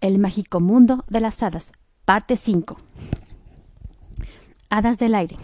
El mágico mundo de las hadas, parte 5. Hadas del aire.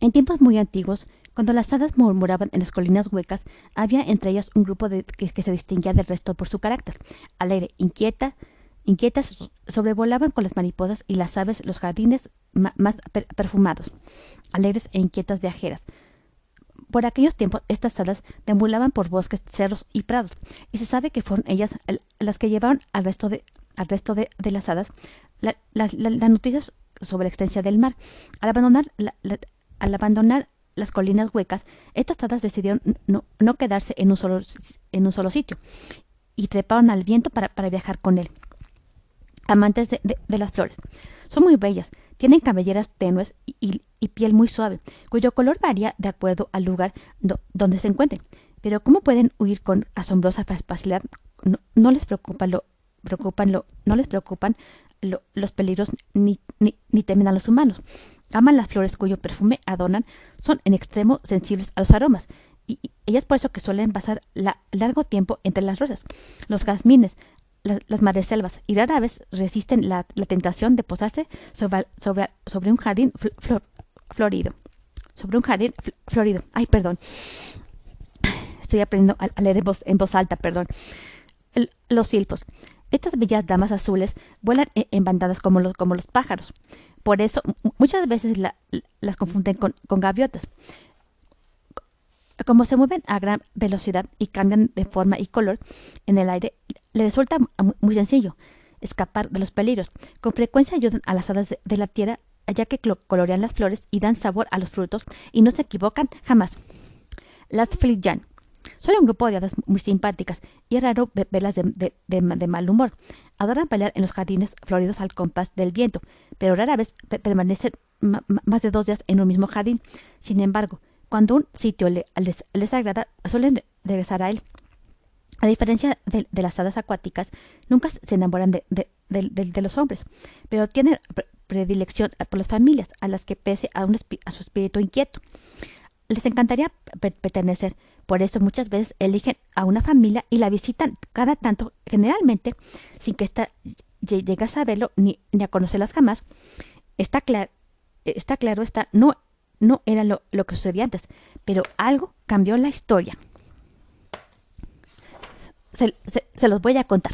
En tiempos muy antiguos, cuando las hadas murmuraban en las colinas huecas, había entre ellas un grupo que, se distinguía del resto por su carácter. Alegre, inquieta, inquietas, sobrevolaban con las mariposas y las aves los jardines más perfumados. Alegres e inquietas viajeras, por aquellos tiempos, estas hadas deambulaban por bosques, cerros y prados, y se sabe que fueron ellas las que llevaron al resto de, al resto de, las hadas las noticias sobre la extensión del mar. Al abandonar, las colinas huecas, estas hadas decidieron no, quedarse en un, solo, sitio y treparon al viento para viajar con él. Amantes de, de las flores. Son muy bellas, tienen cabelleras tenues y, piel muy suave, cuyo color varía de acuerdo al lugar donde se encuentren. Pero ¿cómo pueden huir con asombrosa facilidad? No, les preocupan lo, los peligros ni, ni, temen a los humanos. Aman las flores cuyo perfume adornan, son en extremo sensibles a los aromas, y, ellas por eso que suelen pasar largo tiempo entre las rosas. Los jazmines, las madreselvas y rara vez resisten la, tentación de posarse sobre, sobre, sobre un jardín florido. Sobre un jardín florido. Ay, perdón. Estoy aprendiendo a, leer en voz, alta, perdón. los silpos. Estas bellas damas azules vuelan e, en, bandadas como los, como los pájaros. Por eso muchas veces las confunden con, con gaviotas. Como se mueven a gran velocidad y cambian de forma y color en el aire, le resulta muy sencillo escapar de los peligros. Con frecuencia ayudan a las hadas de la tierra, ya que colorean las flores y dan sabor a los frutos y no se equivocan jamás. Las Flitjan. Son un grupo de hadas muy simpáticas y es raro verlas de, de, mal humor. Adoran bailar en los jardines floridos al compás del viento, pero rara vez permanecen más de dos días en un mismo jardín. Sin embargo, cuando un sitio les, agrada, suelen regresar a él. A diferencia de, las hadas acuáticas, nunca se enamoran de, los hombres, pero tienen predilección por las familias, a las que pese a, a su espíritu inquieto. Les encantaría pertenecer, por eso muchas veces eligen a una familia y la visitan cada tanto, generalmente sin que ésta llegue a saberlo ni, ni a conocerlas jamás. Está, claro está claro, está, no no era lo, que sucedía antes, pero algo cambió la historia. Se, los voy a contar.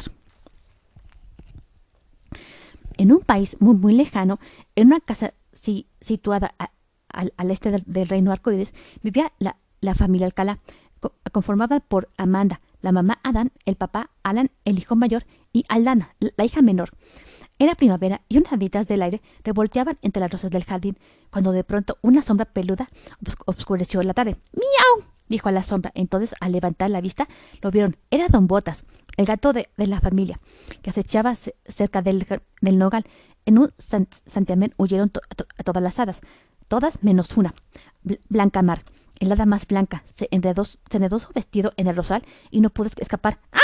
En un país muy, muy lejano, en una casa situada al, este del, reino arcoíris, vivía la, familia Alcalá, conformada por Amanda, la mamá Adán, el papá Alan, el hijo mayor, y Aldana, la hija menor. Era primavera y unas haditas del aire revolteaban entre las rosas del jardín, cuando de pronto una sombra peluda obscureció la tarde. ¡Miau! dijo a la sombra. Entonces, al levantar la vista, lo vieron. Era Don Botas, el gato de, la familia, que acechaba cerca del, del, nogal. En un santiamén huyeron todas las hadas, todas menos una, Blanca Mar. El hada más blanca se enredó, se enredó su vestido en el rosal y no pudo escapar. ¡Ah!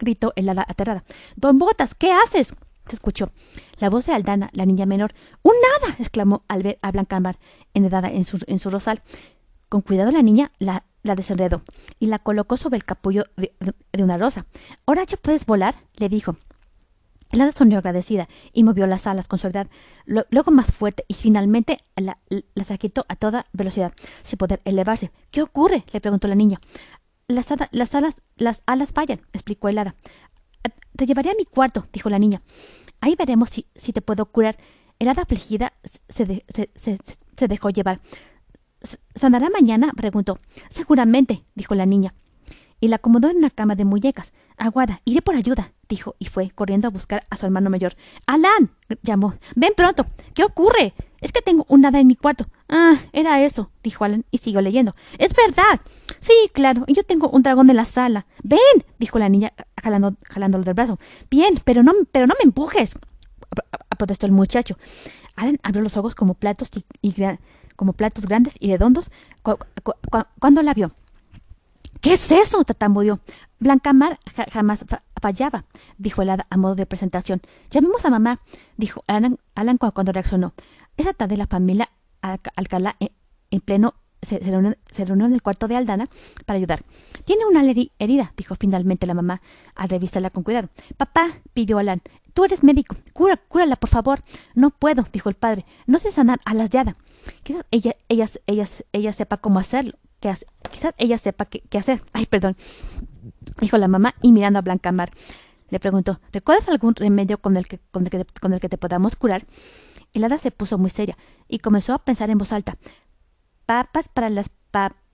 gritó el hada aterrada. Don Botas, ¿qué haces? Se escuchó la voz de Aldana, la niña menor. ¡Un nada! exclamó al ver a Blancamar enredada en su, en su rosal. Con cuidado la niña la, la desenredó y la colocó sobre el capullo de, una rosa. ¿Ahora ya puedes volar? le dijo. El hada sonrió agradecida y movió las alas con suavidad, luego más fuerte y finalmente la, las agitó a toda velocidad, sin poder elevarse. ¿Qué ocurre? le preguntó la niña. Las, las, alas, las alas fallan, explicó el hada. Te llevaré a mi cuarto, dijo la niña. Ahí veremos si, si te puedo curar. El hada afligida se, se, se, dejó llevar. ¿Sanará mañana? preguntó. Seguramente, dijo la niña. Y la acomodó en una cama de muñecas. Aguarda, iré por ayuda, dijo, y fue corriendo a buscar a su hermano mayor. ¡Alan! llamó. Ven pronto. ¿Qué ocurre? Es que tengo un hada en mi cuarto. Ah, era eso, dijo Alan y siguió leyendo. Es verdad. Sí, claro, y yo tengo un dragón en la sala. Ven, dijo la niña jalando, jalándolo del brazo. Bien, pero no, pero no me empujes, protestó el muchacho. Alan abrió los ojos como platos y, como platos grandes y redondos cuando la vio. ¿Qué es eso? tatambudeó. Blanca Mar jamás fallaba, dijo el hada a modo de presentación. Llamemos a mamá, dijo Alan, Alan cuando reaccionó. Esa tarde la familia Alcalá, en, pleno se, reunió, en el cuarto de Aldana para ayudar. Tiene una herida, dijo finalmente la mamá al revisarla con cuidado. Papá, pidió Alan, tú eres médico, Cura, cúrala, por favor. No puedo, dijo el padre. No sé sanar a las. Quizás ella, ella, ella, ella sepa cómo hacerlo. Quizás ella sepa qué, qué hacer. Ay, perdón, dijo la mamá y mirando a Blanca Mar. Le preguntó, ¿recuerdas algún remedio con el que, con el que, con el que te podamos curar? El hada se puso muy seria y comenzó a pensar en voz alta. Papas para las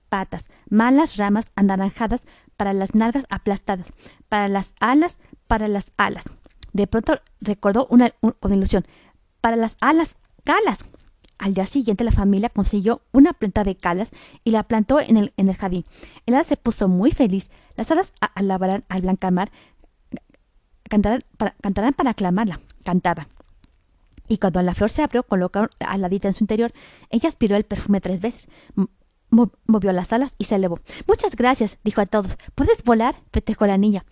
patas, malas ramas anaranjadas para las nalgas aplastadas, para las alas, para las alas. De pronto recordó una, con ilusión, para las alas, calas. Al día siguiente la familia consiguió una planta de calas y la plantó en el, en el jardín. El hada se puso muy feliz. Las hadas alabarán al blancamar, cantarán para, cantarán para aclamarla. Cantaba. Y cuando la flor se abrió, colocó aladita en su interior, ella aspiró el perfume tres veces, movió las alas y se elevó. Muchas gracias, dijo a todos. ¿Puedes volar? festejó la niña.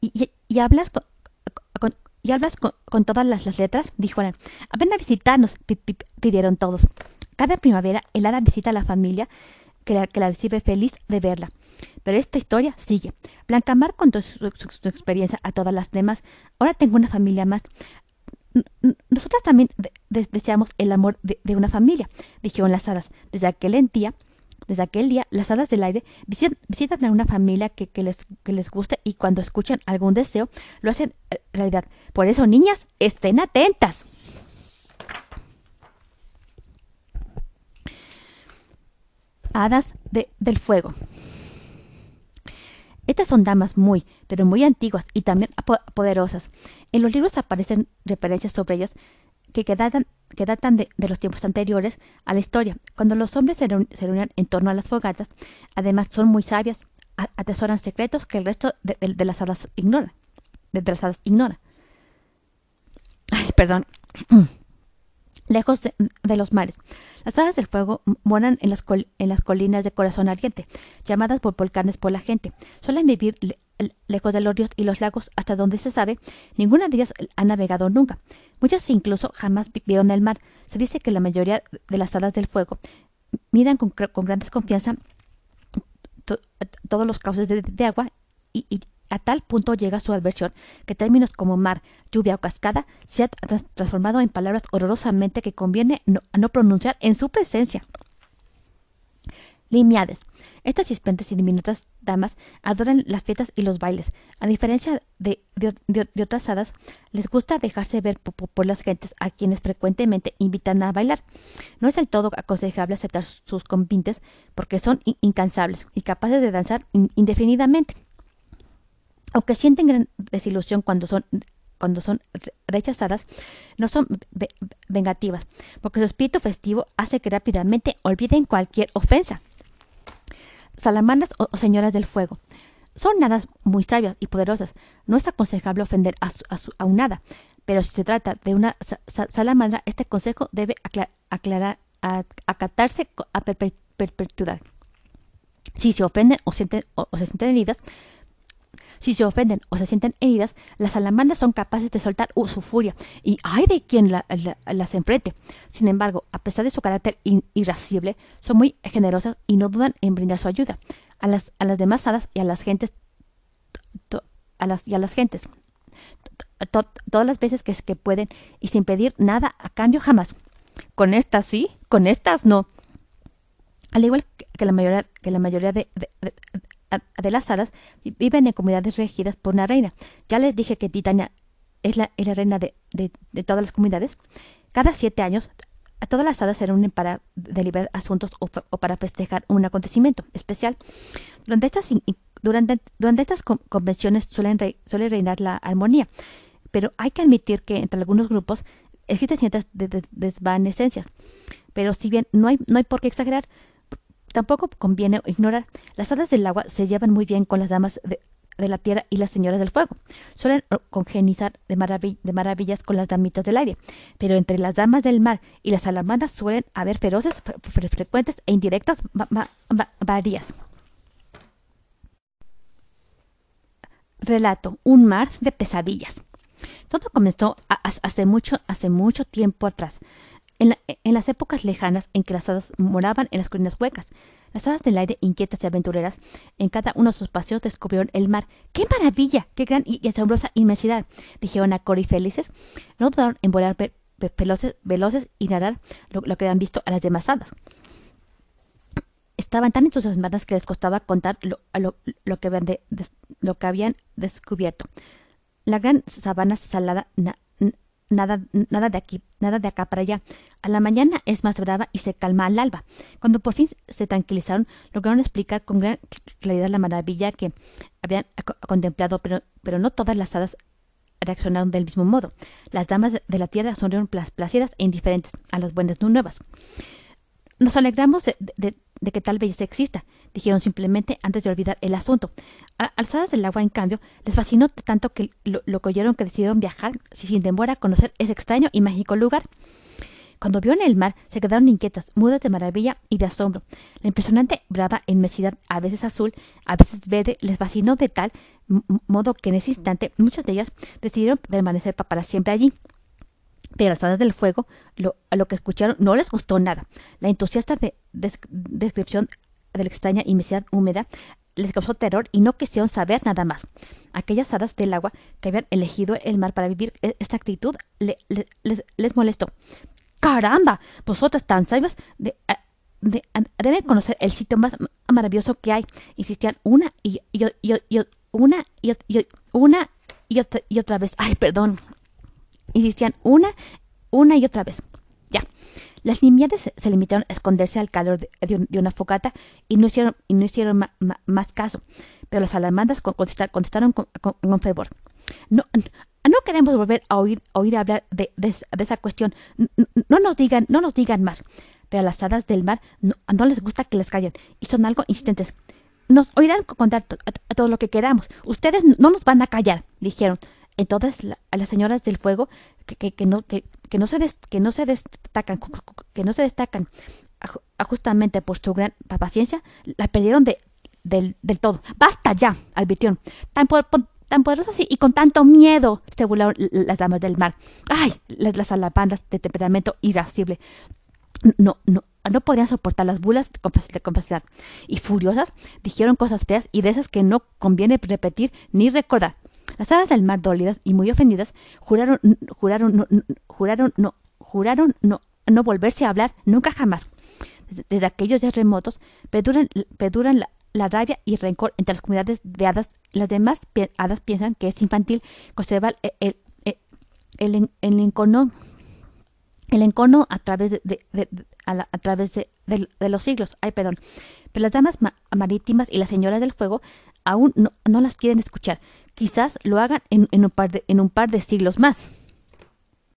¿Y, hablas con, ¿Y hablas con, todas las, letras? dijo Ana. Ven a visitarnos, pidieron todos. Cada primavera, el hada visita a la familia que la, que la recibe feliz de verla. Pero esta historia sigue. Blancamar contó su, su, experiencia a todas las demás. Ahora tengo una familia más nosotras también deseamos el amor de, una familia, dijeron las hadas. Desde aquel día, desde aquel día, las hadas del aire visitan, a una familia que, les, que les guste y cuando escuchan algún deseo, lo hacen eh, realidad. Por eso, niñas, estén atentas. Hadas del fuego. Estas son damas muy, pero muy antiguas y también poderosas. En los libros aparecen referencias sobre ellas que, datan, de, los tiempos anteriores a la historia, cuando los hombres se, reunían en torno a las fogatas. Además, son muy sabias, atesoran secretos que el resto de, las hadas ignora. De, las hadas ignora. Ay, perdón. Lejos de, los mares. Las hadas del fuego moran en las, en las colinas de corazón ardiente, llamadas por volcanes por la gente. Suelen vivir lejos de los ríos y los lagos hasta donde se sabe, ninguna de ellas ha navegado nunca. Muchas incluso jamás vieron el mar. Se dice que la mayoría de las hadas del fuego miran con, gran desconfianza todos los cauces de, agua y, a tal punto llega su adversión que términos como mar, lluvia o cascada se ha transformado en palabras horrorosamente que conviene no pronunciar en su presencia. Limiades. Estas chispentes y diminutas damas adoran las fiestas y los bailes. A diferencia de, otras hadas, les gusta dejarse ver por, las gentes a quienes frecuentemente invitan a bailar. No es del todo aconsejable aceptar sus convintes porque son incansables y capaces de danzar indefinidamente. Aunque sienten gran desilusión cuando son cuando son rechazadas, no son vengativas, porque su espíritu festivo hace que rápidamente olviden cualquier ofensa salamandras o, señoras del fuego. Son hadas muy sabias y poderosas. No es aconsejable ofender a, a, un hada, pero si se trata de una salamandra, este consejo debe aclarar, acatarse a perpetuidad. Si se ofenden o, sienten, o, se sienten heridas, si se ofenden o se sienten heridas, las salamandras son capaces de soltar su furia y hay de quien las enfrente. Sin embargo, a pesar de su carácter irascible, son muy generosas y no dudan en brindar su ayuda a las, a las demás hadas y a las gentes a las, y a las gentes todas las veces que, que pueden y sin pedir nada a cambio jamás. Con estas sí, con estas no. Al igual que la mayoría, que la mayoría de las hadas viven en comunidades regidas por una reina. Ya les dije que Titania es la, es la reina de, de, todas las comunidades. Cada siete años, todas las hadas se reúnen para deliberar asuntos o, para festejar un acontecimiento especial. Durante estas, durante, durante estas convenciones suelen suele reinar la armonía, pero hay que admitir que entre algunos grupos existen ciertas desvanecencias. Pero si bien no hay, no hay por qué exagerar, Tampoco conviene ignorar. Las hadas del agua se llevan muy bien con las damas de, la tierra y las señoras del fuego. Suelen congenizar de, maravillas con las damitas del aire. Pero entre las damas del mar y las salamandras suelen haber feroces, frecuentes e indirectas varias. Relato. Un mar de pesadillas. Todo comenzó hace mucho tiempo atrás en, las épocas lejanas en que las hadas moraban en las colinas huecas, Las hadas del aire, inquietas y aventureras, en cada uno de sus paseos descubrieron el mar. ¡Qué maravilla! ¡Qué gran y asombrosa inmensidad! dijeron a Cory felices. No dudaron en volar veloces, veloces y narrar lo, que habían visto a las demás hadas. Estaban tan entusiasmadas que les costaba contar lo, que, habían lo que habían descubierto. La gran sabana salada nada, nada de aquí, nada de acá para allá. A la mañana es más brava y se calma al alba. Cuando por fin se tranquilizaron, lograron explicar con gran claridad la maravilla que habían contemplado, pero, pero no todas las hadas reaccionaron del mismo modo. Las damas de la tierra sonrieron plácidas e indiferentes a las buenas nuevas. Nos alegramos de, que tal belleza exista, dijeron simplemente antes de olvidar el asunto. alzadas del agua, en cambio, les fascinó tanto que lo, que oyeron que decidieron viajar sin demora a conocer ese extraño y mágico lugar. Cuando vieron el mar, se quedaron inquietas, mudas de maravilla y de asombro. La impresionante brava inmensidad, a veces azul, a veces verde, les fascinó de tal modo que en ese instante muchas de ellas decidieron permanecer para siempre allí. Pero las del fuego, lo, a lo que escucharon, no les gustó nada. La entusiasta descripción de la extraña inmensidad húmeda les causó terror y no quisieron saber nada más. Aquellas hadas del agua que habían elegido el mar para vivir e, esta actitud les, les, molestó. ¡Caramba! Vosotras tan sabias de, deben conocer el sitio más maravilloso que hay. Insistían una y, y, y una y, una y otra, y otra vez. Ay, perdón, Insistían una, una y otra vez. Ya. Las nimiades se, limitaron a esconderse al calor de, una fogata y no hicieron, más caso. Pero las salamandras contestaron con, fervor. No, queremos volver a oír, oír hablar de, esa cuestión. No, nos digan, no nos digan más. Pero a las hadas del mar no, les gusta que les callen y son algo insistentes. Nos oirán contar todo lo que queramos. Ustedes no nos van a callar, dijeron en todas a las señoras del fuego que, que, no, que, que, no se que no se destacan, que no se destacan justamente por su gran paciencia, la perdieron de, del, del todo. ¡Basta ya! advirtieron. Tan, tan poderosas y, con tanto miedo se burlaron las damas del mar. ¡Ay! Las, las alabandas de temperamento irascible. No, no, no podían soportar las bulas de capacidad. Y furiosas dijeron cosas feas y de esas que no conviene repetir ni recordar. Las hadas del mar dolidas y muy ofendidas juraron, juraron, no, juraron, no, juraron no, volverse a hablar nunca jamás. Desde, aquellos días remotos perduran, perduran la, rabia y rencor entre las comunidades de hadas. Las demás hadas piensan que es infantil conservar el, el, el, el encono el encono a través de, de, a, través de, los siglos. Ay, perdón. Pero las damas marítimas y las señoras del fuego aún no las quieren escuchar. Quizás lo hagan en, un par de, en un par de siglos más.